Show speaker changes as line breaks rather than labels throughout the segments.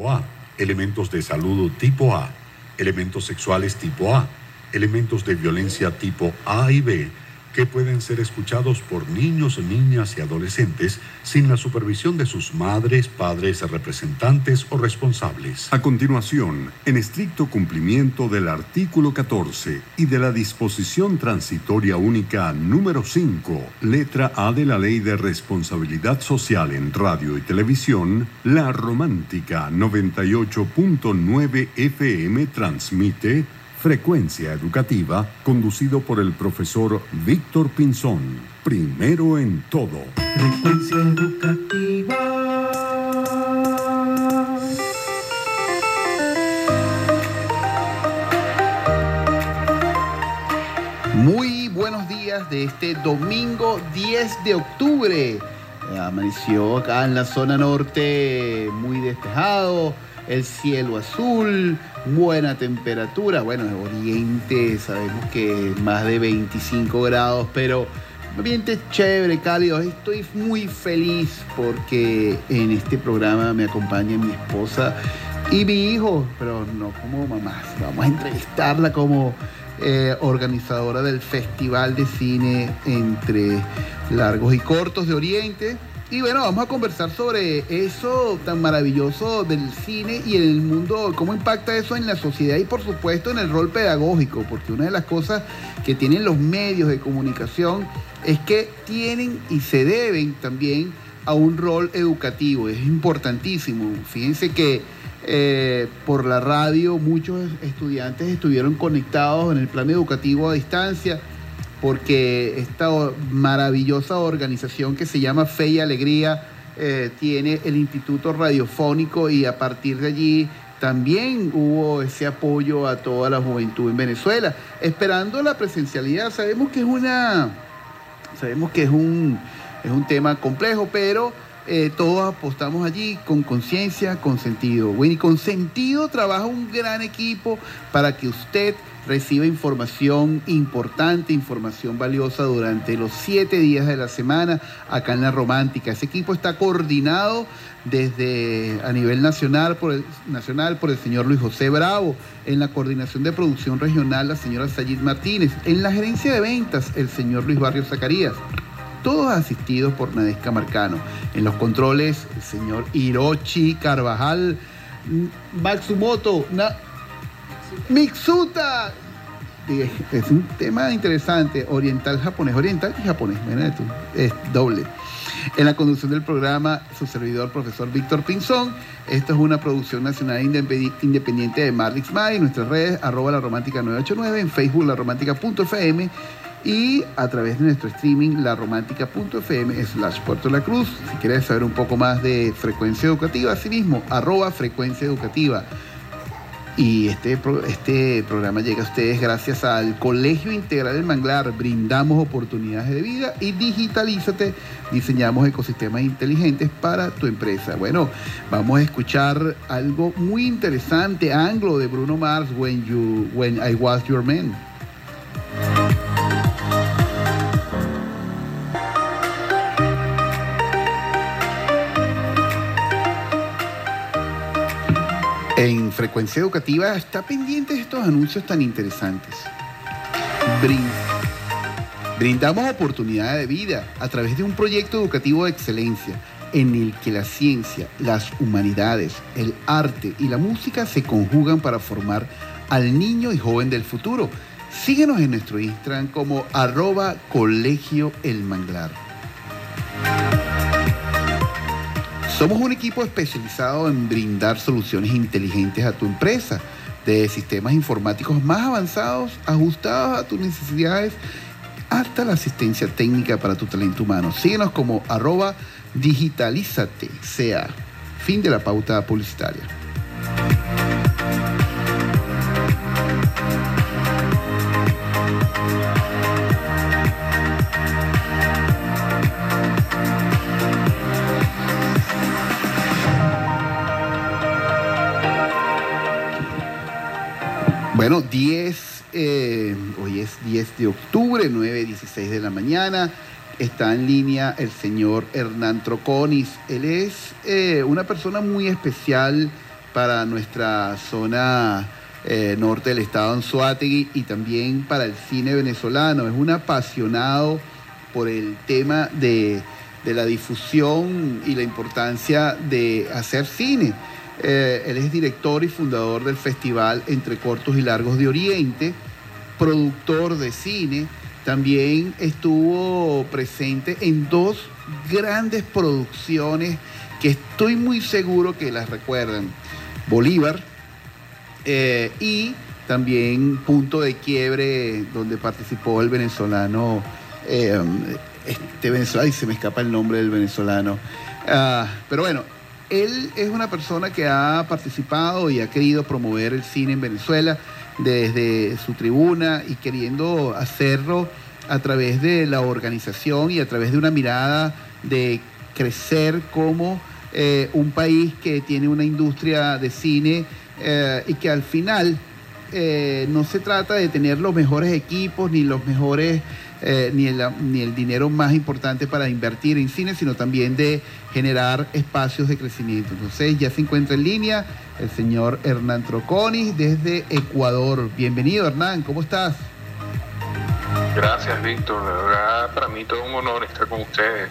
A, elementos de salud tipo A, elementos sexuales tipo A, elementos de violencia tipo A y B que pueden ser escuchados por niños, niñas y adolescentes sin la supervisión de sus madres, padres, representantes o responsables.
A continuación, en estricto cumplimiento del artículo 14 y de la disposición transitoria única número 5, letra A de la Ley de Responsabilidad Social en Radio y Televisión, la Romántica 98.9 FM transmite Frecuencia Educativa, conducido por el profesor Víctor Pinzón. Primero en todo.
Frecuencia Educativa.
Muy buenos días de este domingo 10 de octubre. Amaneció acá en la zona norte muy despejado, el cielo azul, buena temperatura. Bueno, en Oriente sabemos que más de 25 grados, pero ambiente chévere, cálido. Estoy muy feliz porque en este programa me acompaña mi esposa y mi hijo, pero no como mamá. Vamos a entrevistarla como eh, organizadora del Festival de Cine entre Largos y Cortos de Oriente y bueno, vamos a conversar sobre eso tan maravilloso del cine y en el mundo, cómo impacta eso en la sociedad y por supuesto en el rol pedagógico, porque una de las cosas que tienen los medios de comunicación es que tienen y se deben también a un rol educativo, es importantísimo. Fíjense que eh, por la radio muchos estudiantes estuvieron conectados en el plan educativo a distancia porque esta maravillosa organización que se llama Fe y Alegría eh, tiene el Instituto Radiofónico y a partir de allí también hubo ese apoyo a toda la juventud en Venezuela, esperando la presencialidad. Sabemos que es una, sabemos que es un, es un tema complejo, pero eh, todos apostamos allí con conciencia, con sentido. Bueno, y con sentido trabaja un gran equipo para que usted reciba información importante, información valiosa durante los siete días de la semana acá en la Romántica. Ese equipo está coordinado desde a nivel nacional por el, nacional por el señor Luis José Bravo, en la coordinación de producción regional la señora Sayid Martínez, en la gerencia de ventas el señor Luis Barrio Zacarías. Todos asistidos por Nadesca Marcano. En los controles, el señor Hirochi Carvajal, Matsumoto, Mixuta. Es un tema interesante, oriental japonés, oriental y japonés, es doble. En la conducción del programa, su servidor, profesor Víctor Pinzón. Esto es una producción nacional independiente de Marlix May. Nuestras redes, arroba la romántica 989, en Facebook, la romántica.fm y a través de nuestro streaming, laromántica.fm slash Puerto La Cruz. Si quieres saber un poco más de frecuencia educativa, asimismo, arroba frecuencia educativa. Y este, este programa llega a ustedes gracias al Colegio Integral del Manglar. Brindamos oportunidades de vida y digitalízate. Diseñamos ecosistemas inteligentes para tu empresa. Bueno, vamos a escuchar algo muy interesante, anglo de Bruno Mars, When, you, when I Was Your Man. En Frecuencia Educativa está pendiente de estos anuncios tan interesantes. Brindamos oportunidades de vida a través de un proyecto educativo de excelencia en el que la ciencia, las humanidades, el arte y la música se conjugan para formar al niño y joven del futuro. Síguenos en nuestro Instagram como arroba colegio el manglar. Somos un equipo especializado en brindar soluciones inteligentes a tu empresa, de sistemas informáticos más avanzados, ajustados a tus necesidades, hasta la asistencia técnica para tu talento humano. Síguenos como arroba digitalízate, sea fin de la pauta publicitaria. Bueno, 10, eh, hoy es 10 de octubre, 9.16 de la mañana. Está en línea el señor Hernán Troconis. Él es eh, una persona muy especial para nuestra zona eh, norte del estado Anzuategui y también para el cine venezolano. Es un apasionado por el tema de, la difusión y la importancia de hacer cine. Eh, él es director y fundador del festival Entre Cortos y Largos de Oriente, productor de cine. También estuvo presente en dos grandes producciones que estoy muy seguro que las recuerdan. Bolívar eh, y también Punto de Quiebre, donde participó el venezolano, eh, este venezolano, y se me escapa el nombre del venezolano. Ah, pero bueno, él es una persona que ha participado y ha querido promover el cine en Venezuela desde su tribuna y queriendo hacerlo a través de la organización y a través de una mirada de crecer como eh, un país que tiene una industria de cine eh, y que al final eh, no se trata de tener los mejores equipos ni los mejores ni, el, ni el dinero más importante para invertir en cine, sino también de generar espacios de crecimiento. Entonces ya se encuentra en línea el señor Hernán Troconis desde Ecuador. Bienvenido Hernán, ¿cómo estás?
Gracias Víctor, la verdad para mí todo un honor estar con ustedes,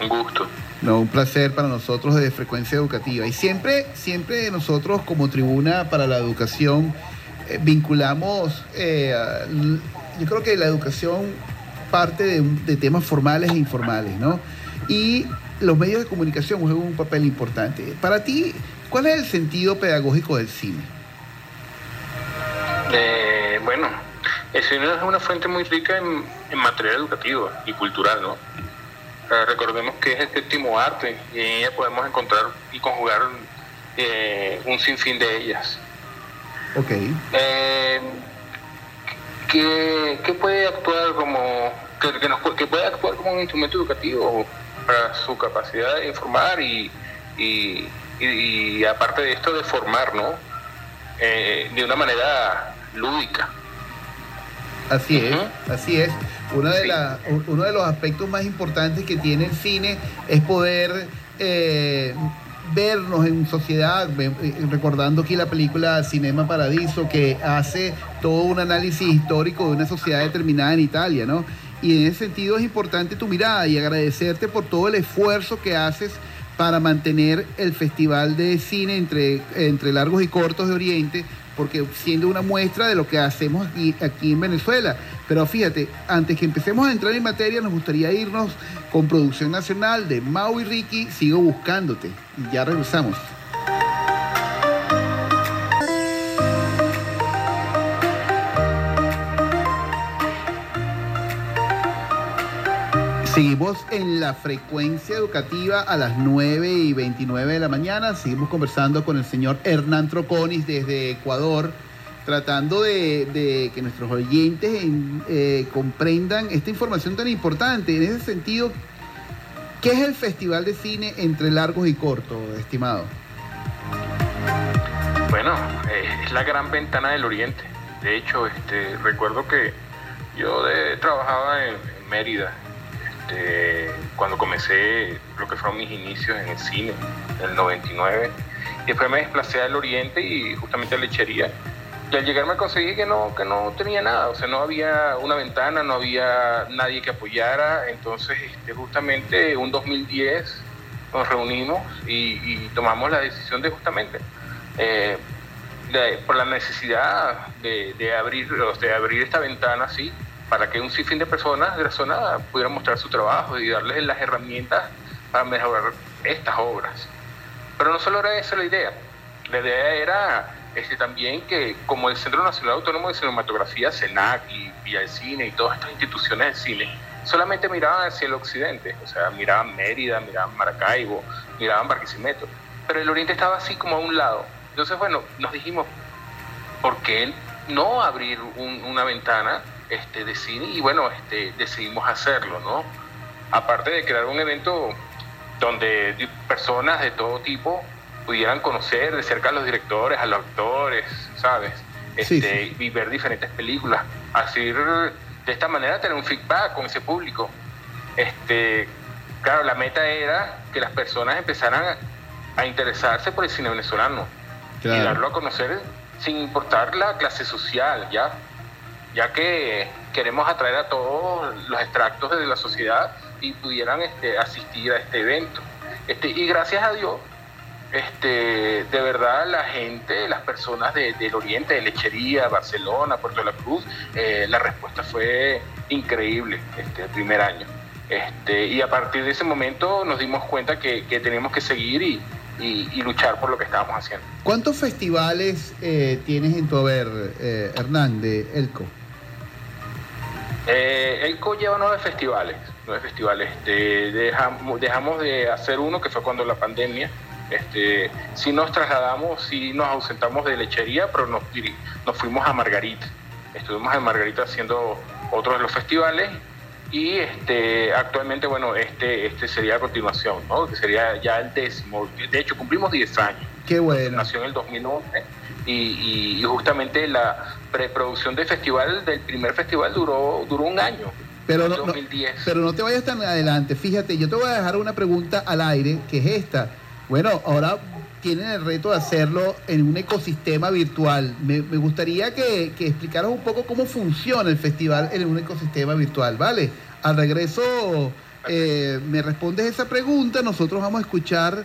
un gusto.
No, un placer para nosotros de Frecuencia Educativa. Y siempre, siempre nosotros como Tribuna para la Educación eh, vinculamos, eh, yo creo que la educación parte de, temas formales e informales, ¿no? Y los medios de comunicación juegan un papel importante. Para ti, ¿cuál es el sentido pedagógico del cine?
Eh, bueno, el cine es una fuente muy rica en, en material educativo y cultural, ¿no? recordemos que es el séptimo arte y en ella podemos encontrar y conjugar eh, un sinfín de ellas.
Ok.
Eh, que, puede actuar como que, puede actuar como un instrumento educativo para su capacidad de informar y, y, aparte de esto de formar, ¿no? Eh, de una manera lúdica.
Así es, así es. Uno de, uno de los aspectos más importantes que tiene el cine es poder eh, vernos en sociedad, eh, recordando aquí la película Cinema Paradiso, que hace todo un análisis histórico de una sociedad determinada en Italia, ¿no? Y en ese sentido es importante tu mirada y agradecerte por todo el esfuerzo que haces para mantener el Festival de Cine entre, entre Largos y Cortos de Oriente porque siendo una muestra de lo que hacemos aquí, aquí en Venezuela. Pero fíjate, antes que empecemos a entrar en materia, nos gustaría irnos con producción nacional de Mau y Ricky, Sigo Buscándote. Ya regresamos. Seguimos en la frecuencia educativa a las 9 y 29 de la mañana. Seguimos conversando con el señor Hernán Troconis desde Ecuador, tratando de, que nuestros oyentes eh, comprendan esta información tan importante. En ese sentido, ¿qué es el Festival de Cine entre largos y cortos, estimado?
Bueno, eh, es la gran ventana del Oriente. De hecho, este, recuerdo que yo trabajaba en Mérida este, cuando comencé lo que fueron mis inicios en el cine, en el 99. Y después me desplacé al oriente y justamente a lechería. Y al llegar me conseguí que no, que no tenía nada, o sea, no había una ventana, no había nadie que apoyara. Entonces, este, justamente un 2010 nos reunimos y, tomamos la decisión de justamente, eh, por la necesidad de, abrir, de abrir esta ventana así, para que un sinfín de personas de la zona pudieran mostrar su trabajo y darles las herramientas para mejorar estas obras. Pero no solo era esa la idea, la idea era este, también que como el Centro Nacional Autónomo de Cinematografía, CENAC y Villa del Cine y todas estas instituciones de cine, solamente miraban hacia el occidente, o sea, miraban Mérida, miraban Maracaibo, miraban Barquisimeto, pero el oriente estaba así como a un lado. Entonces, bueno, nos dijimos, ¿por qué no abrir una ventana este, de cine y bueno, este, decidimos hacerlo, ¿no? Aparte de crear un evento donde personas de todo tipo pudieran conocer de cerca a los directores, a los actores, ¿sabes? Este, Y ver diferentes películas. Así de esta manera tener un feedback con ese público. Este, claro, la meta era que las personas empezaran a interesarse por el cine venezolano y darlo a conocer sin importar la clase social, ¿ya? Ya que queremos atraer a todos los extractos de la sociedad y pudieran este, asistir a este evento. Este, y gracias a Dios, este, de verdad la gente, las personas del Oriente, de Lechería, Barcelona, Puerto de la Cruz, eh, la respuesta fue increíble este, el primer año. Este, y a partir de ese momento nos dimos cuenta que, que teníamos que seguir y, y, luchar por lo que estábamos haciendo.
¿Cuántos festivales eh, tienes en tu haber, eh, Hernán, de Elco?
Eh, Elco lleva nueve festivales, nueve festivales. Este, dejamos, dejamos de hacer uno que fue cuando la pandemia. Este, sí nos trasladamos, sí nos ausentamos de lechería, pero nos, nos fuimos a Margarita. Estuvimos en Margarita haciendo otros de los festivales y este, actualmente, bueno, este, este sería a continuación, ¿no? Que sería ya el décimo. De hecho, cumplimos 10 años.
Qué bueno.
Nació en el 2011 y, y, justamente la preproducción del festival, del primer festival, duró, duró un año.
Pero no, 2010. pero no te vayas tan adelante. Fíjate, yo te voy a dejar una pregunta al aire, que es esta. Bueno, ahora tienen el reto de hacerlo en un ecosistema virtual. Me, gustaría que, que, explicaras un poco cómo funciona el festival en un ecosistema virtual, ¿vale? Al regreso eh, me respondes esa pregunta, nosotros vamos a escuchar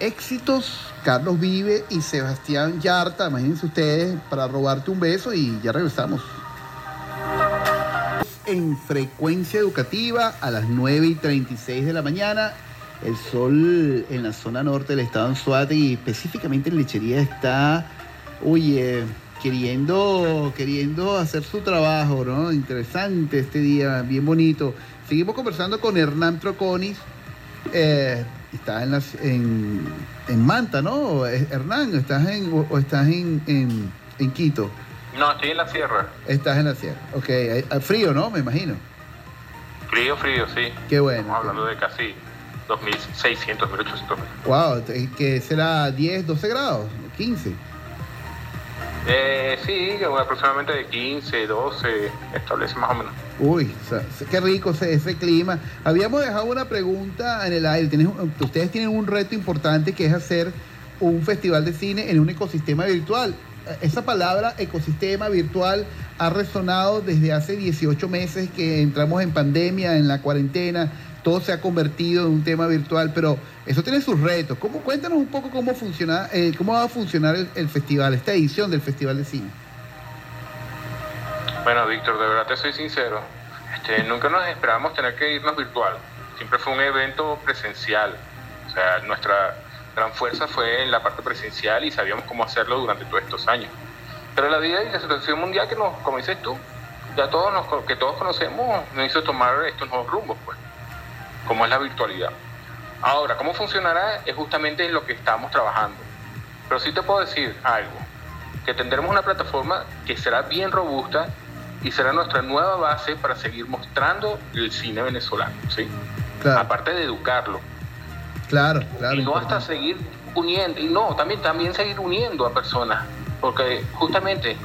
éxitos, Carlos Vive y Sebastián Yarta, imagínense ustedes, para robarte un beso y ya regresamos. En frecuencia educativa a las 9 y 36 de la mañana el sol en la zona norte del estado de y específicamente en Lechería está, oye, queriendo, queriendo hacer su trabajo, ¿no? Interesante este día, bien bonito. Seguimos conversando con Hernán Troconis. Eh, estás en, en, en, Manta, ¿no? Hernán, ¿estás en, o, estás en, en, Quito?
No, estoy en la sierra.
Estás en la sierra, ok. Frío, ¿no? Me imagino.
Frío, frío, sí.
Qué bueno.
Estamos hablando de casi 2.600, 1.800
Wow, que será 10, 12 grados, 15.
Eh, sí, aproximadamente de 15, 12, establece más o menos.
Uy, qué rico ese, ese, clima. Habíamos dejado una pregunta en el aire. ustedes tienen un reto importante que es hacer un festival de cine en un ecosistema virtual. Esa palabra ecosistema virtual ha resonado desde hace 18 meses que entramos en pandemia, en la cuarentena todo se ha convertido en un tema virtual, pero eso tiene sus retos. ¿Cómo, cuéntanos un poco cómo funciona, eh, cómo va a funcionar el, festival, esta edición del Festival de Cine.
Bueno, Víctor, de verdad te soy sincero. Este, nunca nos esperábamos tener que irnos virtual. Siempre fue un evento presencial. O sea, nuestra gran fuerza fue en la parte presencial y sabíamos cómo hacerlo durante todos estos años. Pero la vida y la situación mundial que nos, como dices tú, ya todos nos, que todos conocemos, nos hizo tomar estos nuevos rumbos, pues como es la virtualidad. Ahora, ¿cómo funcionará? Es justamente en lo que estamos trabajando. Pero sí te puedo decir algo, que tendremos una plataforma que será bien robusta y será nuestra nueva base para seguir mostrando el cine venezolano, ¿sí? Aparte de educarlo.
Claro, claro.
Y no hasta seguir uniendo, y no, también, también seguir uniendo a personas, porque justamente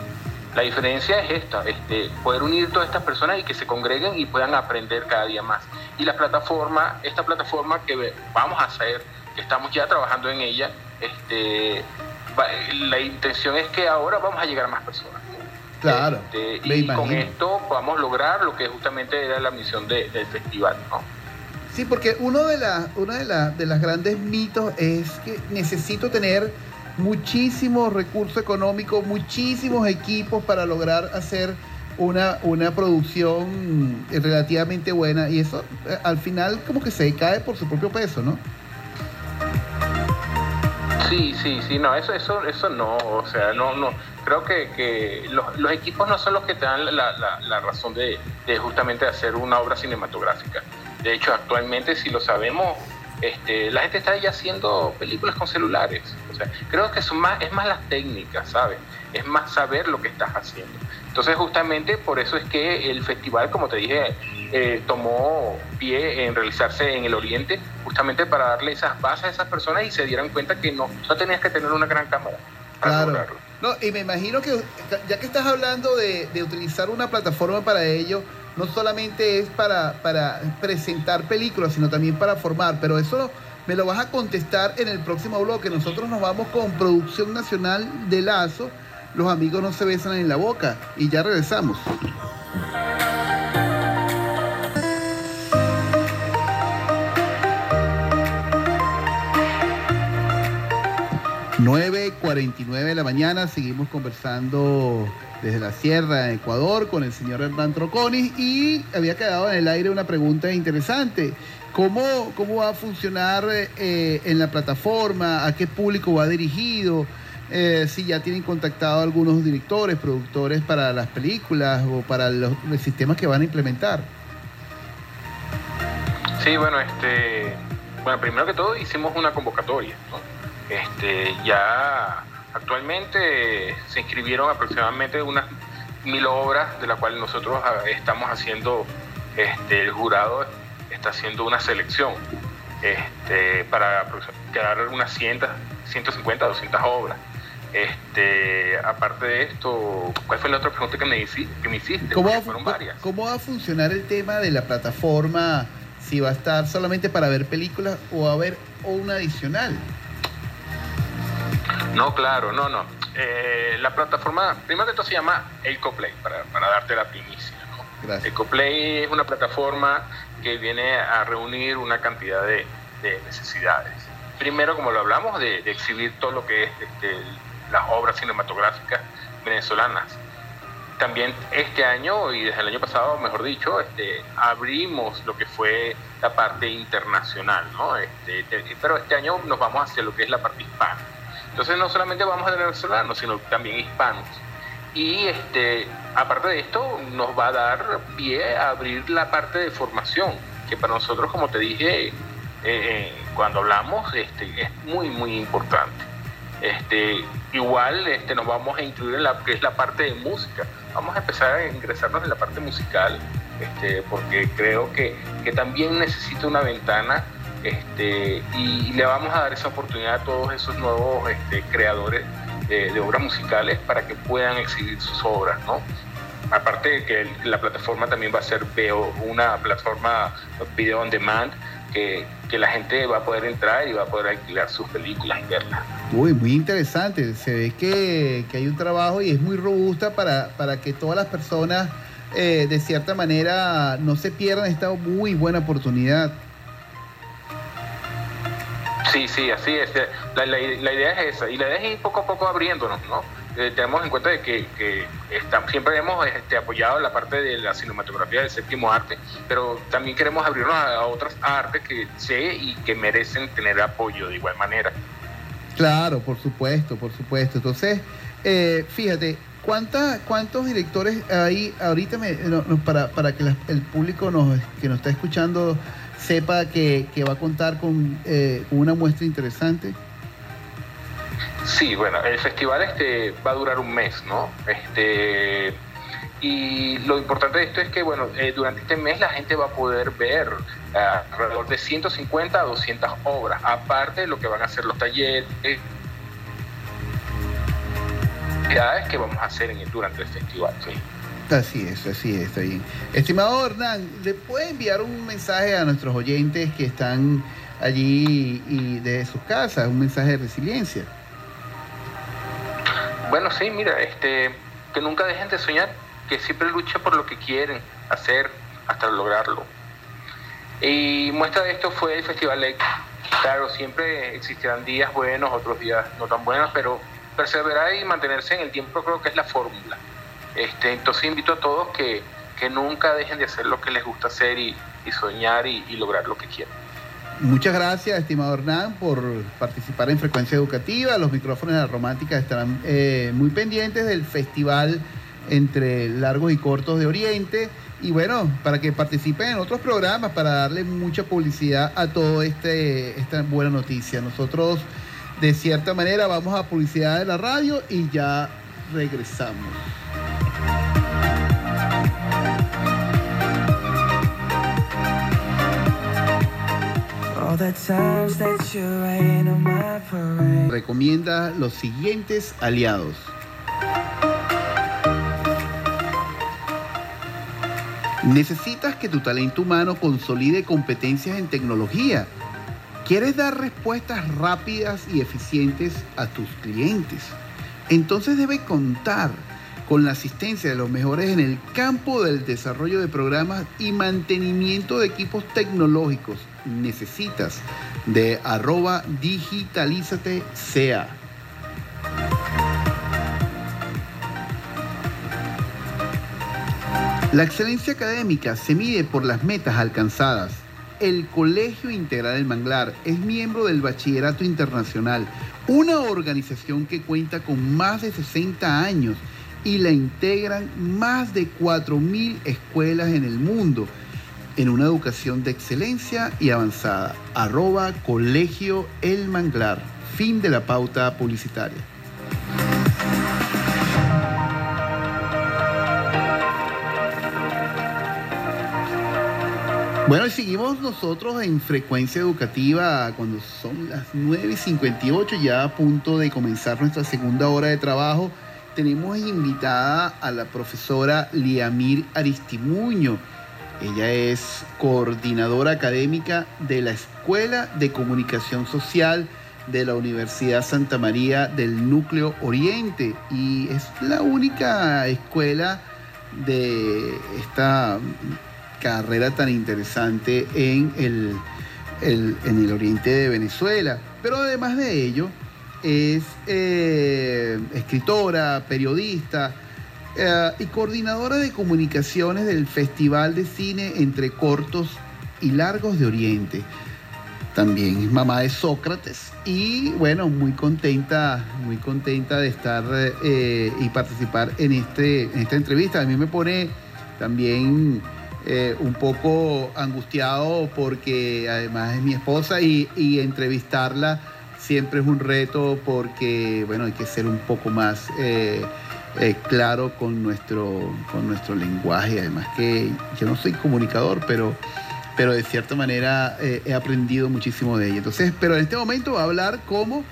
la diferencia es esta, este, poder unir todas estas personas y que se congreguen y puedan aprender cada día más. Y la plataforma, esta plataforma que vamos a hacer, que estamos ya trabajando en ella, este, la intención es que ahora vamos a llegar a más personas.
Claro.
Este, y con esto podamos lograr lo que justamente era la misión del festival. ¿no?
Sí, porque uno de, las uno de, de las grandes mitos es que necesito tener muchísimos recursos económicos, muchísimos equipos para lograr hacer una, una producción relativamente buena y eso eh, al final como que se cae por su propio peso, ¿no?
Sí, sí, sí, no, eso, eso, eso no, o sea, no, no, creo que, que los, equipos no son los que te dan la, la, la razón de, de, justamente hacer una obra cinematográfica. De hecho, actualmente, si lo sabemos, este, la gente está ya haciendo películas con celulares. O sea, creo que son más, es más las técnicas, ¿sabes? Es más saber lo que estás haciendo. Entonces, justamente por eso es que el festival, como te dije, eh, tomó pie en realizarse en el Oriente, justamente para darle esas bases a esas personas y se dieran cuenta que no, no tenías que tener una gran cámara.
Para claro. No, y me imagino que ya que estás hablando de, de utilizar una plataforma para ello, no solamente es para, para presentar películas, sino también para formar, pero eso me lo vas a contestar en el próximo bloque. Nosotros nos vamos con Producción Nacional de Lazo. Los amigos no se besan en la boca. Y ya regresamos. 9.49 de la mañana, seguimos conversando desde la Sierra, en Ecuador, con el señor Hernán Troconis y había quedado en el aire una pregunta interesante. ¿Cómo, cómo va a funcionar eh, en la plataforma? ¿A qué público va dirigido? Eh, si ya tienen contactado algunos directores, productores para las películas o para los, sistemas que van a implementar.
Sí, bueno, este, bueno, primero que todo hicimos una convocatoria. Este, ya actualmente se inscribieron aproximadamente unas mil obras, de las cuales nosotros ah, estamos haciendo, este, el jurado está haciendo una selección este, para quedar unas 100, 150, 200 obras. Este, aparte de esto, ¿cuál fue la otra pregunta que me, hiciste? Que me hiciste?
¿Cómo va, ¿Cómo va a funcionar el tema de la plataforma? Si va a estar solamente para ver películas o va a haber una adicional.
No, claro, no, no. Eh, la plataforma, primero que todo se llama EcoPlay, para, para darte la primicia. ¿no? EcoPlay es una plataforma que viene a reunir una cantidad de, necesidades. Primero, como lo hablamos, de, exhibir todo lo que es este, las obras cinematográficas venezolanas. También este año y desde el año pasado, mejor dicho, este, abrimos lo que fue la parte internacional, ¿no? Este, pero este año nos vamos hacia lo que es la parte hispana. Entonces no solamente vamos a tener venezolanos, sino también hispanos. Y este, aparte de esto, nos va a dar pie a abrir la parte de formación, que para nosotros, como te dije, eh, eh, cuando hablamos, este, es muy, muy importante. Este, igual este, nos vamos a incluir en la que es la parte de música. Vamos a empezar a ingresarnos en la parte musical, este, porque creo que, que también necesita una ventana este, y le vamos a dar esa oportunidad a todos esos nuevos este, creadores de, obras musicales para que puedan exhibir sus obras, ¿no? Aparte de que la plataforma también va a ser una plataforma video on demand que, la gente va a poder entrar y va a poder alquilar sus películas y verlas.
Uy, muy interesante. Se ve que, hay un trabajo y es muy robusta para, para que todas las personas, eh, de cierta manera, no se pierdan esta muy buena oportunidad.
Sí, sí, así es. La, la, idea es esa. Y la idea es ir poco a poco abriéndonos, ¿no? Eh, tenemos en cuenta de que, que siempre hemos este, apoyado la parte de la cinematografía del séptimo arte, pero también queremos abrirnos a, otras artes que sé y que merecen tener apoyo de igual manera.
Claro, por supuesto, por supuesto. Entonces, eh, fíjate, ¿cuánta, ¿cuántos directores hay ahorita para, para que el público nos, que nos está escuchando sepa que, va a contar eh, con, una muestra interesante?
Sí, bueno, el festival este va a durar un mes, ¿no? Este y lo importante de esto es que, bueno, eh, durante este mes la gente va a poder ver eh, alrededor de 150 a 200 obras, aparte de lo que van a hacer los talleres, que vamos a hacer en durante el festival. ¿sí?
Así es, así es, está bien. Estimado Hernán, ¿le puede enviar un mensaje a nuestros oyentes que están allí y de sus casas, un mensaje de resiliencia?
Bueno, sí, mira, este, que nunca dejen de soñar, que siempre luchen por lo que quieren hacer hasta lograrlo. Y muestra de esto fue el Festival X. Claro, siempre existirán días buenos, otros días no tan buenos, pero perseverar y mantenerse en el tiempo creo que es la fórmula. Este, entonces invito a todos que, nunca dejen de hacer lo que les gusta hacer y, soñar y, lograr lo que quieren.
Muchas gracias, estimado Hernán, por participar en Frecuencia Educativa. Los micrófonos de la Romántica estarán eh, muy pendientes del festival entre largos y cortos de Oriente. Y bueno, para que participen en otros programas, para darle mucha publicidad a toda este, esta buena noticia. Nosotros, de cierta manera, vamos a publicidad de la radio y ya regresamos. Recomienda los siguientes aliados. Necesitas que tu talento humano consolide competencias en tecnología. ¿Quieres dar respuestas rápidas y eficientes a tus clientes? Entonces debe contar con la asistencia de los mejores en el campo del desarrollo de programas y mantenimiento de equipos tecnológicos. Necesitas de arroba digitalízate sea. La excelencia académica se mide por las metas alcanzadas. El Colegio Integral del Manglar es miembro del Bachillerato Internacional, una organización que cuenta con más de 60 años y la integran más de 4.000 escuelas en el mundo en una educación de excelencia y avanzada. Arroba Colegio El Manglar. Fin de la pauta publicitaria. Bueno, y seguimos nosotros en frecuencia educativa cuando son las 9 y 58, ya a punto de comenzar nuestra segunda hora de trabajo. Tenemos invitada a la profesora Liamir Aristimuño. Ella es coordinadora académica de la Escuela de Comunicación Social de la Universidad Santa María del Núcleo Oriente y es la única escuela de esta carrera tan interesante en el, en el oriente de Venezuela. Pero además de ello, es eh, escritora, periodista eh, y coordinadora de comunicaciones del Festival de Cine entre Cortos y Largos de Oriente. También es mamá de Sócrates y bueno, muy contenta, muy contenta de estar eh, y participar en, este, en esta entrevista. A mí me pone también un poco angustiado porque además es mi esposa y, entrevistarla siempre es un reto porque, bueno, hay que ser un poco más eh, eh, claro con nuestro, con nuestro lenguaje. Además que yo no soy comunicador, pero, pero de cierta manera he aprendido muchísimo de ella. Entonces, pero en este momento va a hablar como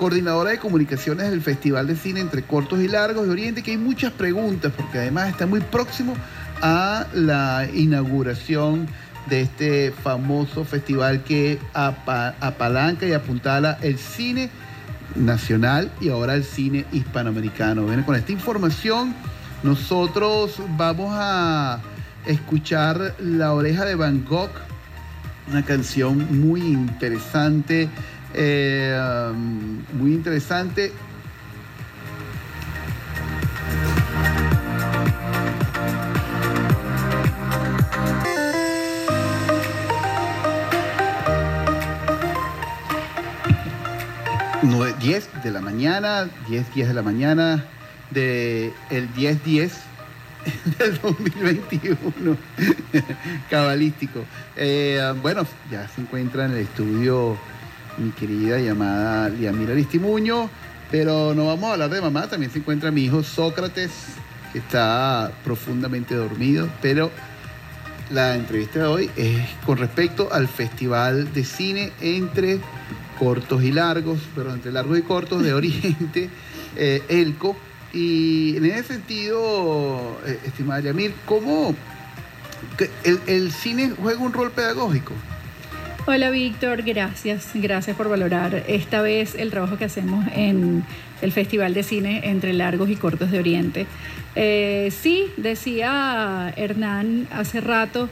coordinadora de comunicaciones del Festival de Cine entre Cortos y Largos de Oriente, que hay muchas preguntas, porque además está muy próximo a la inauguración de este famoso festival que apalanca y apuntala el cine nacional y ahora el cine hispanoamericano. con esta información nosotros vamos a escuchar La oreja de Van Gogh, una canción muy interesante, eh, muy interesante 10 de la mañana, 10, 10 de la mañana del el 10-10 del 2021, cabalístico. Eh, bueno, ya se encuentra en el estudio mi querida llamada Liamira Aristimuño, pero no vamos a hablar de mamá, también se encuentra mi hijo Sócrates, que está profundamente dormido, pero la entrevista de hoy es con respecto al Festival de Cine entre cortos y largos, pero entre largos y cortos de Oriente, eh, ELCO. Y en ese sentido, eh, estimada Yamir, ¿cómo el, cine juega un rol pedagógico?
Hola Víctor, gracias, gracias por valorar esta vez el trabajo que hacemos en el Festival de Cine entre Largos y Cortos de Oriente. Eh, sí, decía Hernán hace rato,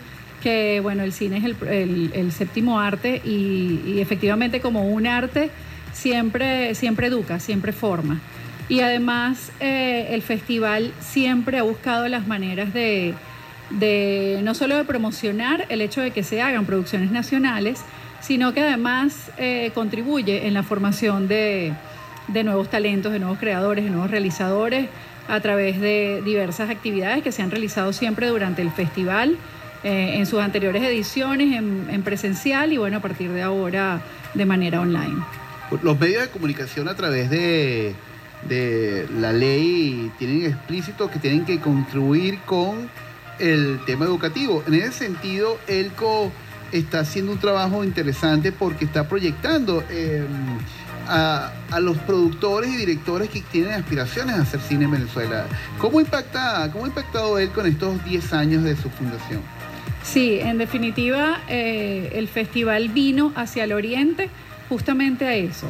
bueno, el cine es el, séptimo arte y, efectivamente como un arte siempre, siempre educa, siempre forma. Y además eh, el festival siempre ha buscado las maneras de, no solo de promocionar el hecho de que se hagan producciones nacionales, sino que además eh, contribuye en la formación de nuevos talentos, de nuevos creadores, de nuevos realizadores a través de diversas actividades que se han realizado siempre durante el festival eh, en sus anteriores ediciones en, presencial y bueno, a partir de ahora de manera online.
Los medios de comunicación a través de, la ley tienen explícito que tienen que contribuir con el tema educativo. En ese sentido, ELCO está haciendo un trabajo interesante porque está proyectando em, a, los productores y directores que tienen aspiraciones a hacer cine en Venezuela. ¿Cómo, impacta, cómo ha impactado él con estos 10 años de su fundación?
Sí, en definitiva, eh, el festival vino hacia el oriente justamente a eso,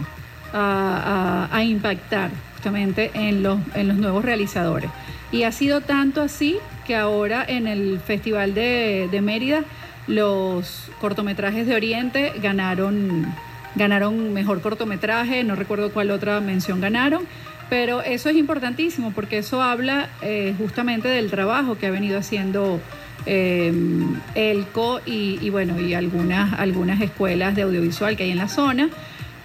a, impactar justamente en los, en los nuevos realizadores. Y ha sido tanto así que ahora en el Festival de, de Mérida los cortometrajes de Oriente ganaron, ganaron mejor cortometraje, no recuerdo cuál otra mención ganaron, pero eso es importantísimo porque eso habla eh, justamente del trabajo que ha venido haciendo eh, ELCO y, bueno, y algunas, algunas escuelas de audiovisual que hay en la zona.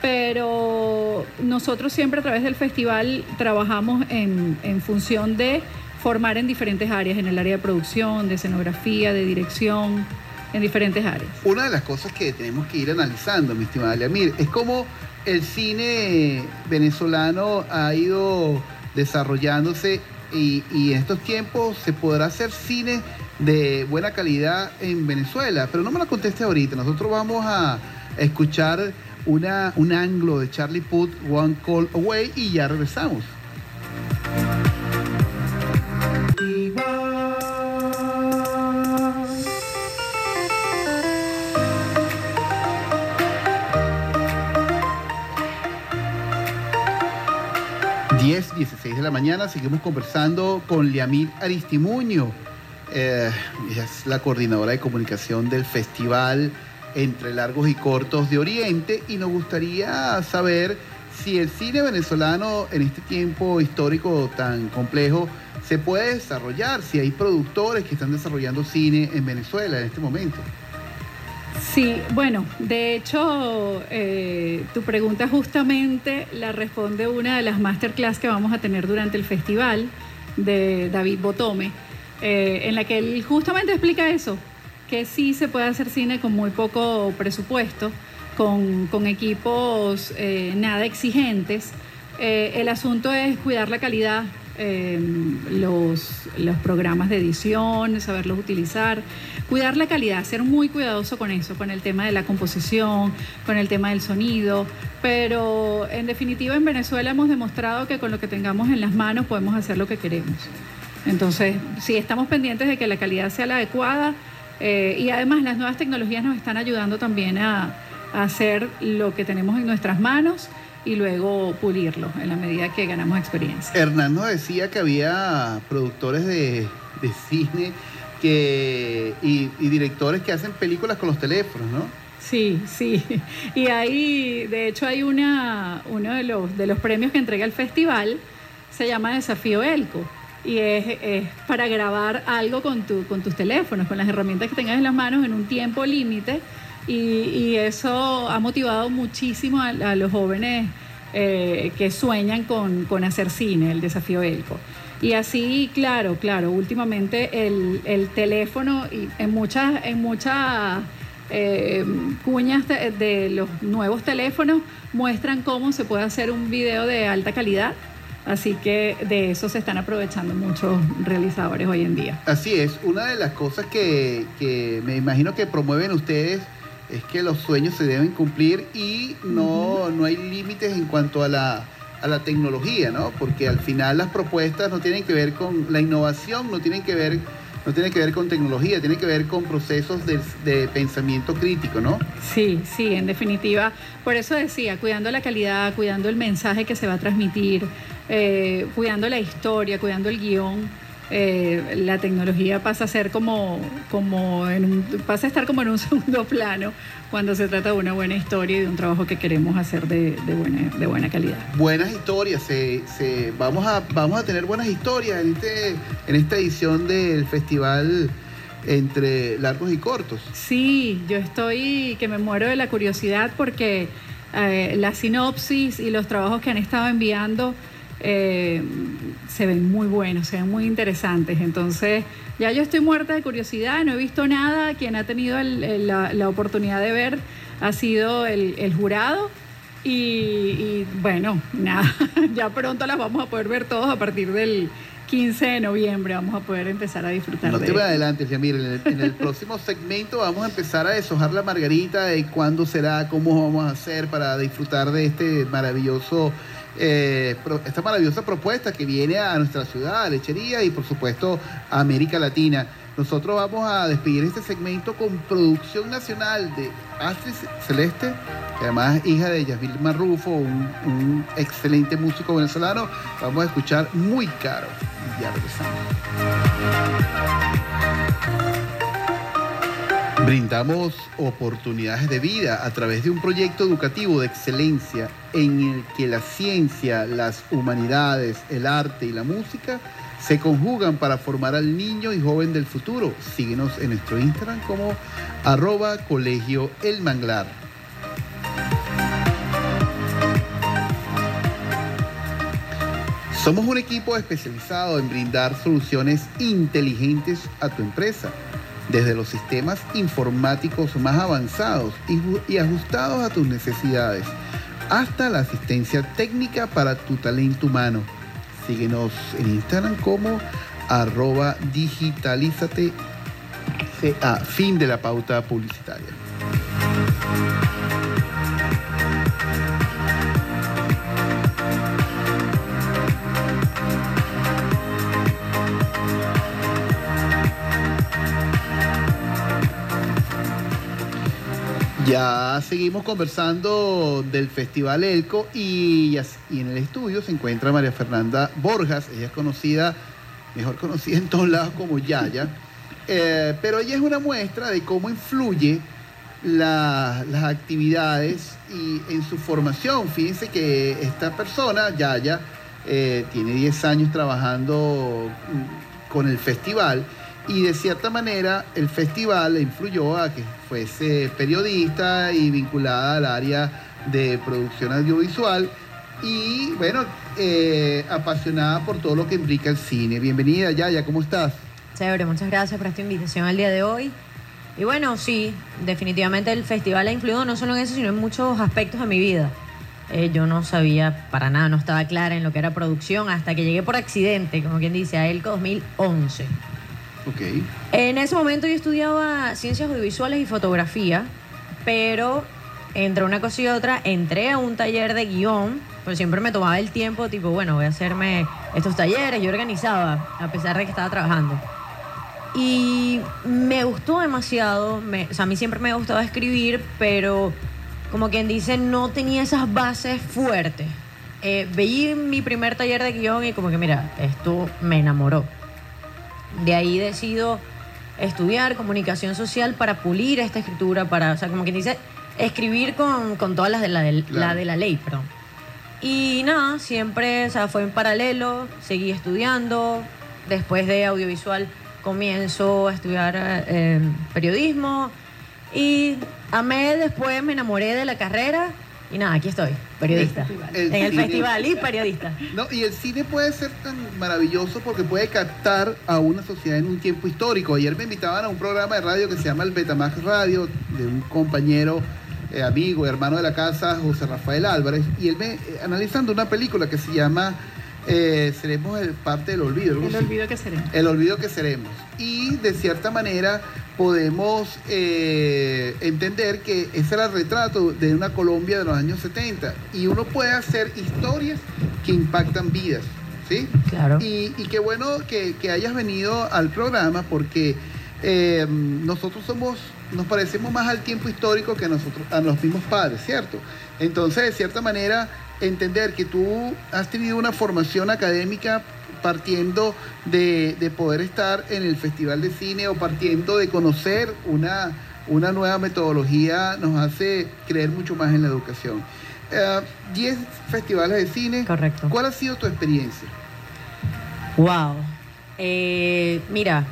Pero nosotros siempre a través del festival trabajamos en, en función de formar en diferentes áreas, en el área de producción, de escenografía, de dirección, en diferentes áreas.
Una de las cosas que tenemos que ir analizando, mi estimada Leamir, es cómo el cine venezolano ha ido desarrollándose y en estos tiempos se podrá hacer cine de buena calidad en Venezuela. Pero no me lo conteste ahorita, nosotros vamos a escuchar una, un anglo de Charlie Puth, One Call Away, y ya regresamos. 10, 16 de la mañana, seguimos conversando con Liamit Aristimuño. Eh, es la coordinadora de comunicación del Festival Entre Largos y Cortos de Oriente y nos gustaría saber si el cine venezolano en este tiempo histórico tan complejo se puede desarrollar, si hay productores que están desarrollando cine en Venezuela en este momento.
Sí, bueno, de hecho, eh, tu pregunta justamente la responde una de las masterclass que vamos a tener durante el festival de David Botome, eh, en la que él justamente explica eso, que sí se puede hacer cine con muy poco presupuesto, con, equipos eh, nada exigentes. Eh, el asunto es cuidar la calidad, eh, los, los programas de edición, saberlos utilizar, cuidar la calidad, ser muy cuidadoso con eso, con el tema de la composición, con el tema del sonido, pero en definitiva en Venezuela hemos demostrado que con lo que tengamos en las manos podemos hacer lo que queremos. Entonces, sí, estamos pendientes de que la calidad sea la adecuada eh, y además las nuevas tecnologías nos están ayudando también a, a hacer lo que tenemos en nuestras manos y luego pulirlo en la medida que ganamos experiencia.
Hernán nos decía que había productores de, de cine que, y, y directores que hacen películas con los teléfonos, ¿no?
Sí, sí. Y ahí, de hecho, hay una, uno de los, de los premios que entrega el festival, se llama Desafío Elco. Y es, es para grabar algo con, tu, con tus teléfonos, con las herramientas que tengas en las manos en un tiempo límite. Y, y eso ha motivado muchísimo a, a los jóvenes eh, que sueñan con, con hacer cine, el Desafío Elco. Y así, claro, claro, últimamente el, el teléfono, y en muchas, en muchas eh, cuñas de, de los nuevos teléfonos muestran cómo se puede hacer un video de alta calidad. Así que de eso se están aprovechando muchos realizadores hoy en día.
Así es, una de las cosas que, que me imagino que promueven ustedes es que los sueños se deben cumplir y no, no hay límites en cuanto a la, a la tecnología, ¿no? Porque al final las propuestas no tienen que ver con la innovación, no tienen que ver, no tienen que ver con tecnología, tienen que ver con procesos de, de pensamiento crítico, ¿no?
Sí, sí, en definitiva. Por eso decía, cuidando la calidad, cuidando el mensaje que se va a transmitir, eh, cuidando la historia, cuidando el guion. eh, la tecnología pasa a ser como, como en un, pasa a estar como en un segundo plano cuando se trata de una buena historia y de un trabajo que queremos hacer de, de buena, de buena calidad.
Buenas historias, se, se- vamos, a, vamos a tener buenas historias en, este, en esta edición del festival entre largos y cortos.
Sí, yo estoy que me muero de la curiosidad porque eh, la sinopsis y los trabajos que han estado enviando eh, se ven muy buenos, se ven muy interesantes. Entonces, ya yo estoy muerta de curiosidad, no he visto nada. Quien ha tenido el- el- la, la oportunidad de ver ha sido el, el jurado. Y, y, bueno, nada, ya pronto las vamos a poder ver todos a partir del 15 de noviembre. Vamos a poder empezar a disfrutar
No
de
te me adelantes, ya mira, en el, en el próximo segmento vamos a empezar a deshojar la margarita de cuándo será, cómo vamos a hacer para disfrutar de este maravilloso, eh, esta maravillosa propuesta que viene a nuestra ciudad, a Lechería y por supuesto a América Latina. nosotros vamos a despedir este segmento con producción nacional de Astrid Celeste, que además es hija de Yasmil Marrufo, un, excelente músico venezolano. Vamos a escuchar Muy Caro. Ya regresamos. Brindamos oportunidades de vida a través de un proyecto educativo de excelencia en el que la ciencia, las humanidades, el arte y la música se conjugan para formar al niño y joven del futuro. Síguenos en nuestro Instagram como arroba colegio El Manglar. Somos un equipo especializado en brindar soluciones inteligentes a tu empresa desde los sistemas informáticos más avanzados y, ajustados a tus necesidades, hasta la asistencia técnica para tu talento humano. Síguenos en Instagram como arroba digitalízate a fin de la pauta publicitaria. Ya seguimos conversando del Festival Elco y, y, en el estudio se encuentra María Fernanda Borjas. Ella es conocida, mejor conocida en todos lados como Yaya, eh, pero ella es una muestra de cómo influye la, las actividades y en su formación. Fíjense que esta persona, Yaya, eh, tiene 10 años trabajando con el festival y de cierta manera el festival le influyó a que fuese periodista y vinculada al área de producción audiovisual y bueno, eh, apasionada por todo lo que implica el cine. Bienvenida Yaya, ¿cómo estás?
Chévere, muchas gracias por esta invitación al día de hoy. Y bueno, sí, definitivamente el festival ha influido no solo en eso, sino en muchos aspectos de mi vida. Eh, yo no sabía para nada, no estaba clara en lo que era producción hasta que llegué por accidente, como quien dice, a ELCO 2011.
Okay.
En ese momento yo estudiaba ciencias audiovisuales y fotografía, pero entre una cosa y otra entré a un taller de guion, pues siempre me tomaba el tiempo, tipo, bueno, voy a hacerme estos talleres, yo organizaba, a pesar de que estaba trabajando. Y me gustó demasiado, me, o sea, a mí siempre me ha gustado escribir, pero como quien dice, no tenía esas bases fuertes. Eh, veí mi primer taller de guion y como que, mira, esto me enamoró. De ahí decido estudiar comunicación social para pulir esta escritura, para, o sea, como quien dice, escribir con, con todas las de la, de, claro. la de la ley, perdón. Y nada, siempre, o sea, fue en paralelo, seguí estudiando, después de audiovisual comienzo a estudiar eh, periodismo y a mes después me enamoré de la carrera y nada, aquí estoy, periodista. El, el en el cine. festival y periodista.
No, y el cine puede ser tan maravilloso porque puede captar a una sociedad en un tiempo histórico. Ayer me invitaban a un programa de radio que se llama el Betamax Radio, de un compañero, eh, amigo, hermano de la casa, José Rafael Álvarez, y él me, eh, analizando una película que se llama eh, Seremos el parte del olvido.
El olvido que seremos.
El olvido que seremos. Y de cierta manera podemos eh, entender que ese era el retrato de una Colombia de los años 70 y uno puede hacer historias que impactan vidas, ¿sí?
Claro.
Y, y qué bueno que, que, hayas venido al programa porque eh, nosotros somos, nos parecemos más al tiempo histórico que a nosotros, a los mismos padres, ¿cierto? Entonces, de cierta manera, entender que tú has tenido una formación académica partiendo de, de, poder estar en el Festival de Cine o partiendo de conocer una, una nueva metodología nos hace creer mucho más en la educación. 10 uh, festivales de cine.
Correcto.
¿Cuál ha sido tu experiencia?
Wow. Eh, mira,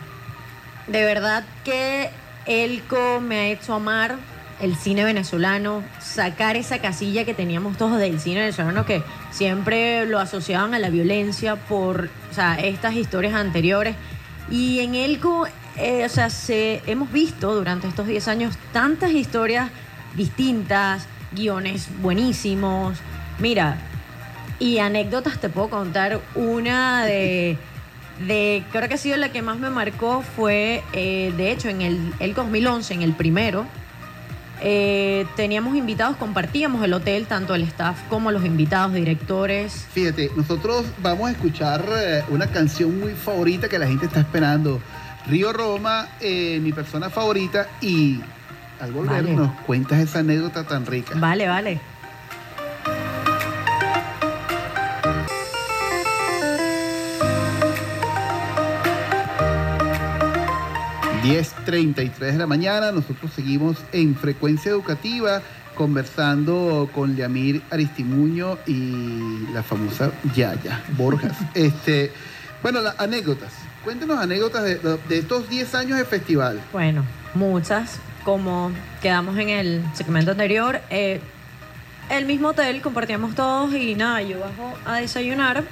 de verdad que Elco me ha hecho amar el cine venezolano, sacar esa casilla que teníamos todos del cine venezolano que siempre lo asociaban a la violencia por o sea, estas historias anteriores. Y en Elco, eh, o sea, se, hemos visto durante estos 10 años tantas historias distintas, guiones buenísimos. Mira, y anécdotas te puedo contar una de... De, creo que ha sido la que más me marcó fue, eh, de hecho, en el, el 2011, en el primero, eh, teníamos invitados, compartíamos el hotel, tanto el staff como los invitados, directores.
Fíjate, nosotros vamos a escuchar eh, una canción muy favorita que la gente está esperando. Río Roma, eh, mi persona favorita, y al volver
Vale.
nos cuentas esa anécdota tan rica.
Vale, vale.
10.33 de la mañana, nosotros seguimos en frecuencia educativa conversando con Leamir Aristimuño y la famosa Yaya Borjas. Este, bueno, las anécdotas. Cuéntenos anécdotas de, de estos 10 años de festival.
Bueno, muchas. Como quedamos en el segmento anterior, eh, el mismo hotel compartíamos todos y nada, yo bajo a desayunar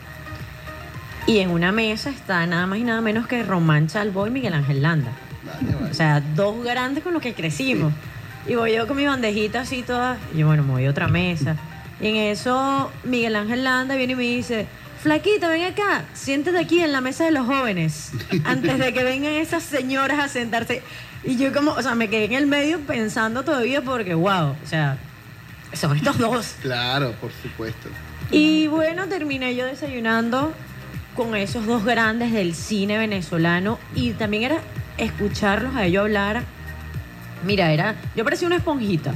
y en una mesa está nada más y nada menos que Román Chalbo y Miguel Ángel Landa.
Vale, vale.
O sea, dos grandes con los que crecimos. Y voy yo con mi bandejita así toda. Y yo, bueno, me voy a otra mesa. Y en eso, Miguel Ángel Landa viene y me dice: Flaquita, ven acá, siéntate aquí en la mesa de los jóvenes. Antes de que vengan esas señoras a sentarse. Y yo, como, o sea, me quedé en el medio pensando todavía porque, wow, o sea, son estos dos.
Claro, por supuesto.
Y bueno, terminé yo desayunando con esos dos grandes del cine venezolano y también era escucharlos a ellos hablar. Mira, era, yo parecía una esponjita.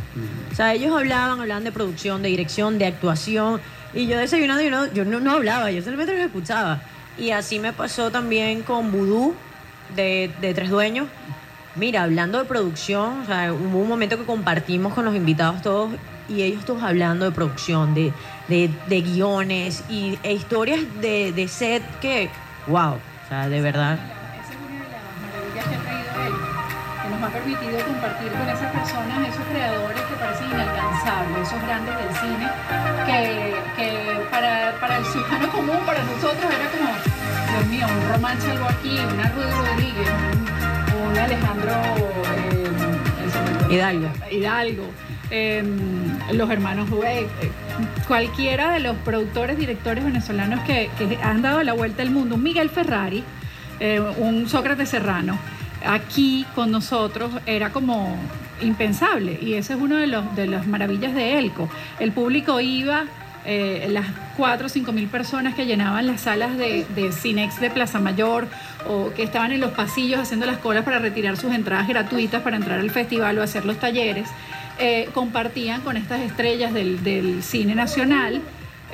O sea, ellos hablaban, hablaban de producción, de dirección, de actuación. Y yo desayunando, yo no, yo no, no hablaba, yo solamente los escuchaba. Y así me pasó también con Vudú, de, de Tres Dueños. Mira, hablando de producción, o sea, hubo un momento que compartimos con los invitados todos y ellos todos hablando de producción, de, de, de guiones y, e historias de, de set que, wow, o sea, de verdad.
Que ha traído él, que nos ha permitido compartir con esas personas, esos creadores que parecen inalcanzables, esos grandes del cine, que, que para, para el ciudadano común, para nosotros, era como, Dios mío, un romance algo aquí, una Rudy Rodríguez, un, un Alejandro eh,
Hidalgo.
Hidalgo, eh, los hermanos Dweck, eh, cualquiera de los productores, directores venezolanos que, que han dado la vuelta al mundo, un Miguel Ferrari, eh, un Sócrates Serrano, aquí con nosotros era como impensable y ese es uno de, los, de las maravillas de Elco. El público iba, eh, las 4 o 5 mil personas que llenaban las salas de, de Cinex de Plaza Mayor o que estaban en los pasillos haciendo las colas para retirar sus entradas gratuitas para entrar al festival o hacer los talleres, eh, compartían con estas estrellas del, del cine nacional.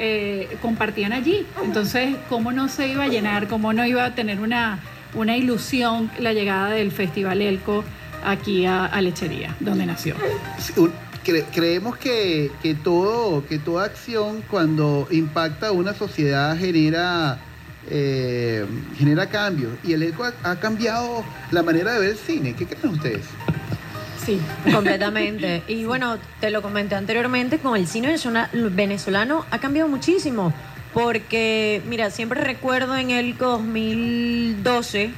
eh, compartían allí. Entonces, ¿cómo no se iba a llenar? ¿Cómo no iba a tener una, una ilusión la llegada del Festival Elco aquí a, a Lechería, donde nació?
Cre- creemos que, que todo, que toda acción cuando impacta a una sociedad genera, eh, genera cambios. Y el ECO ha, ha cambiado la manera de ver el cine. ¿Qué creen ustedes?
Sí.
Completamente. Y bueno, te lo comenté anteriormente, con el cine venezolano ha cambiado muchísimo. Porque, mira, siempre recuerdo en el 2012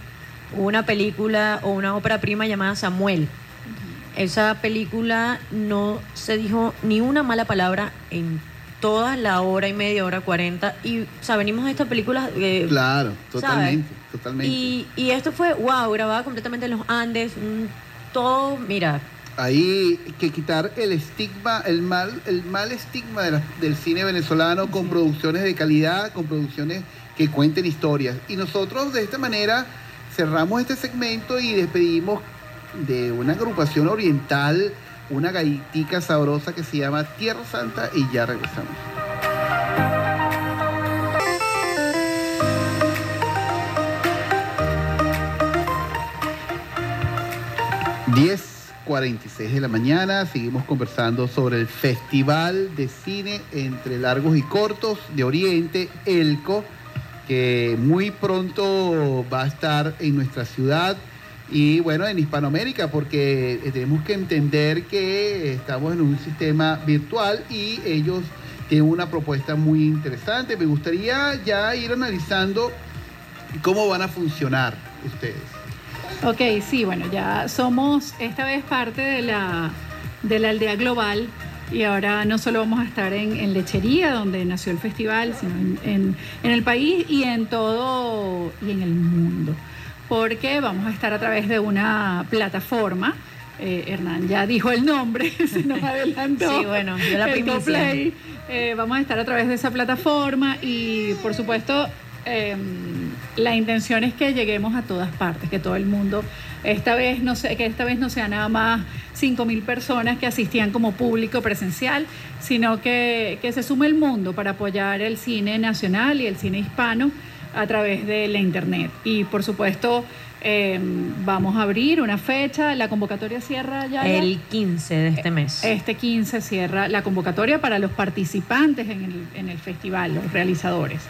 hubo una película o una ópera prima llamada Samuel. Esa película no se dijo ni una mala palabra en toda la hora y media, hora 40. Y, o sea, venimos de esta película eh,
Claro, totalmente,
¿sabes?
totalmente.
Y, y esto fue, wow, grabada completamente en los Andes, todo, mira,
Hay que quitar el estigma, el mal, el mal estigma de la- del cine venezolano con producciones de calidad, con producciones que cuenten historias. Y nosotros de esta manera cerramos este segmento y despedimos de una agrupación oriental, una gaitica sabrosa que se llama Tierra Santa y ya regresamos. Diez 46 de la mañana, seguimos conversando sobre el Festival de Cine entre Largos y Cortos de Oriente, ELCO, que muy pronto va a estar en nuestra ciudad y bueno, en Hispanoamérica, porque tenemos que entender que estamos en un sistema virtual y ellos tienen una propuesta muy interesante. Me gustaría ya ir analizando cómo van a funcionar ustedes.
Ok, sí, bueno, ya somos esta vez parte de la, de la aldea global y ahora no solo vamos a estar en, en Lechería, donde nació el festival, sino en, en- en el país y en todo y en el mundo, porque vamos a estar a través de una plataforma. eh, Hernán ya dijo el nombre, se nos adelantó.
Sí, bueno, dio la primicia.
Eh, vamos a estar a través de esa plataforma y por supuesto eh, la intención es que lleguemos a todas partes, que todo el mundo, esta vez no sé, que esta vez no sea nada más 5.000 personas que asistían como público presencial, sino que, que se sume el mundo para apoyar el cine nacional y el cine hispano a través de la internet. Y por supuesto, eh, vamos a abrir una fecha, la convocatoria cierra ya.
El 15 de este mes.
Este 15 cierra la convocatoria para los participantes en el, en el festival, los realizadores.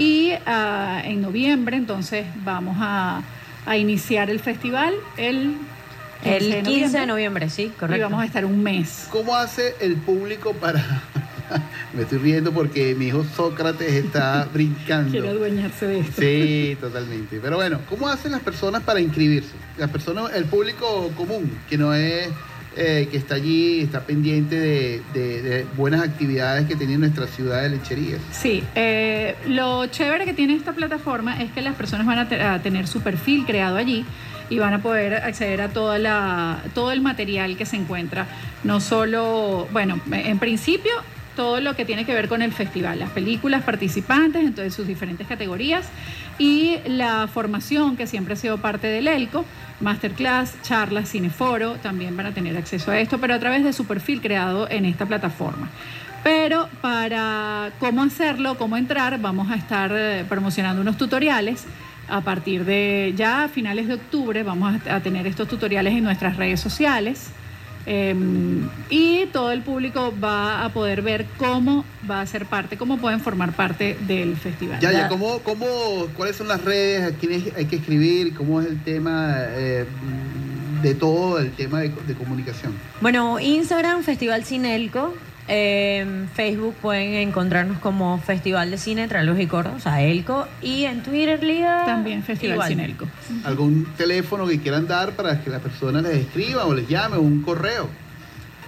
Y ah, en noviembre, entonces, vamos a, a iniciar el festival el,
el 15 de noviembre, sí, correcto.
Y vamos a estar un mes.
¿Cómo hace el público para.? Me estoy riendo porque mi hijo Sócrates está brincando.
Quiere adueñarse de esto.
Sí, totalmente. Pero bueno, ¿cómo hacen las personas para inscribirse? Las personas, el público común, que no es eh, que está allí, está pendiente de, buenas actividades que tiene nuestra ciudad de lecherías.
Sí, eh, lo chévere que tiene esta plataforma es que las personas van a, a tener su perfil creado allí y van a poder acceder a toda la, todo el material que se encuentra. No solo, bueno, en principio todo lo que tiene que ver con el festival, las películas participantes, entonces sus diferentes categorías y la formación que siempre ha sido parte del ELCO, masterclass, charlas, cineforo, también van a tener acceso a esto, pero a través de su perfil creado en esta plataforma. Pero para cómo hacerlo, cómo entrar, vamos a estar eh, promocionando unos tutoriales. A partir de ya a finales de octubre vamos a, a tener estos tutoriales en nuestras redes sociales. Eh, y todo el público va a poder ver cómo va a ser parte, cómo pueden formar parte del festival.
Ya, ya, ¿cómo, cómo, ¿cuáles son las redes? ¿A quiénes hay que escribir? ¿Cómo es el tema eh, de todo el tema de, de comunicación?
Bueno, Instagram, Festival Cinelco. En Facebook pueden encontrarnos como Festival de Cine entre Luz y Cordo, o sea, Elco. Y en Twitter, Liga.
También Festival
igual.
Cinelco.
¿Algún teléfono que quieran dar para que las personas les escriban o les llame o un correo?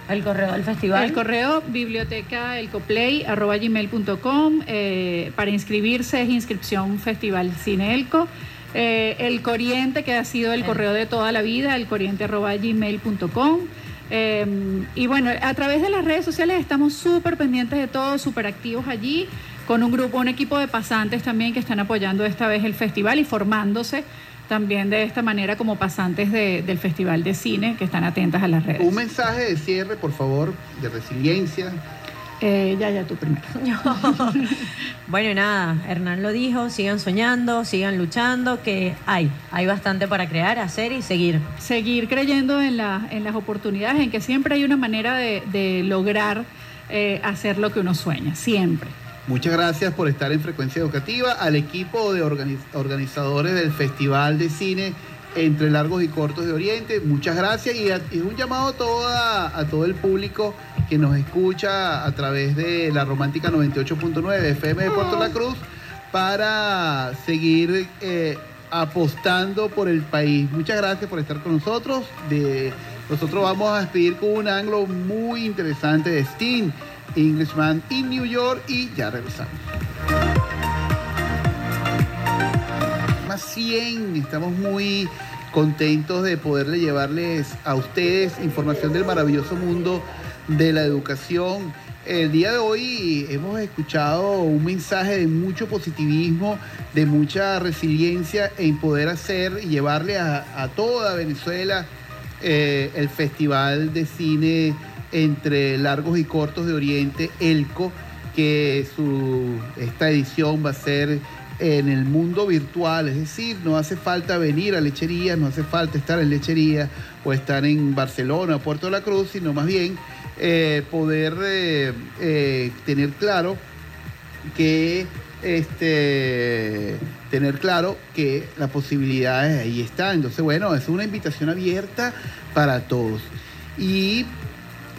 El correo del festival.
El correo biblioteca elcoplay@gmail.com eh, para inscribirse es inscripción Festival Cineelco. Eh, el Coriente, que ha sido el correo de toda la vida, el coriente arroba gmail.com. Eh, y bueno, a través de las redes sociales estamos súper pendientes de todo, súper activos allí, con un grupo, un equipo de pasantes también que están apoyando esta vez el festival y formándose también de esta manera como pasantes de- del Festival de Cine, que están atentas a las redes.
Un mensaje de cierre, por favor, de resiliencia.
Eh, ya, ya, tú primero.
Bueno, y nada, Hernán lo dijo, sigan soñando, sigan luchando, que hay, hay bastante para crear, hacer y seguir.
seguir creyendo en, la- en las oportunidades, en que siempre hay una manera de, de lograr eh, hacer lo que uno sueña, siempre.
Muchas gracias por estar en Frecuencia Educativa, al equipo de organiz- organizadores del Festival de Cine entre Largos y Cortos de Oriente. Muchas gracias y, a- y un llamado a, toda- a todo el público que nos escucha a través de la Romántica 98.9 FM de Puerto La Cruz para seguir eh, apostando por el país. Muchas gracias por estar con nosotros. De, nosotros vamos a despedir con un ángulo muy interesante de Sting, Englishman in New York y ya regresamos. Más 100, estamos muy contentos de poderle llevarles a ustedes información del maravilloso mundo de la educación. El día de hoy hemos escuchado un mensaje de mucho positivismo, de mucha resiliencia en poder hacer y llevarle a, a toda Venezuela eh, el Festival de Cine entre Largos y Cortos de Oriente, ELCO, que su, esta edición va a ser en el mundo virtual, es decir, no hace falta venir a lechería, no hace falta estar en lechería o estar en Barcelona o Puerto de la Cruz, sino más bien eh, poder eh, eh, tener claro que este tener claro que las posibilidades ahí están. Entonces, bueno, es una invitación abierta para todos. Y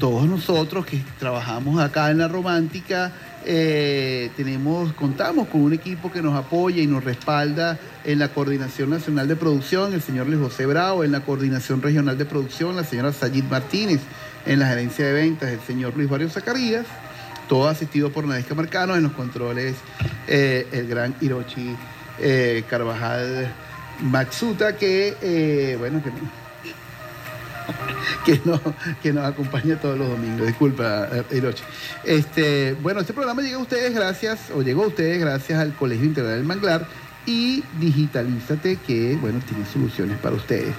todos nosotros que trabajamos acá en la romántica, eh, tenemos, contamos con un equipo que nos apoya y nos respalda en la Coordinación Nacional de Producción, el señor Luis José Bravo, en la Coordinación Regional de Producción, la señora Sayid Martínez, en la gerencia de ventas, el señor Luis Barrio Zacarías, todo asistido por Nadesca Marcano, en los controles eh, el gran Hirochi eh, Carvajal Matsuta, que, bueno, que que, no, que nos acompaña todos los domingos. Disculpa, eh, Hirochi. Este, bueno, este programa llega a ustedes gracias, o llegó a ustedes gracias al Colegio Integral del Manglar y Digitalízate, que, bueno, tiene soluciones para ustedes.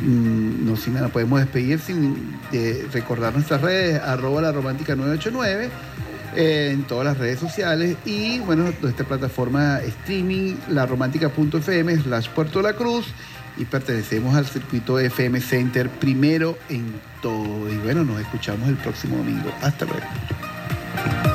Mm, No sin nada, podemos despedir sin eh, recordar nuestras redes, arroba la romántica 989 eh, en todas las redes sociales y bueno, nuestra plataforma streaming, laromántica.fm slash Puerto La Cruz y pertenecemos al circuito FM Center, primero en todo. Y bueno, nos escuchamos el próximo domingo. Hasta luego.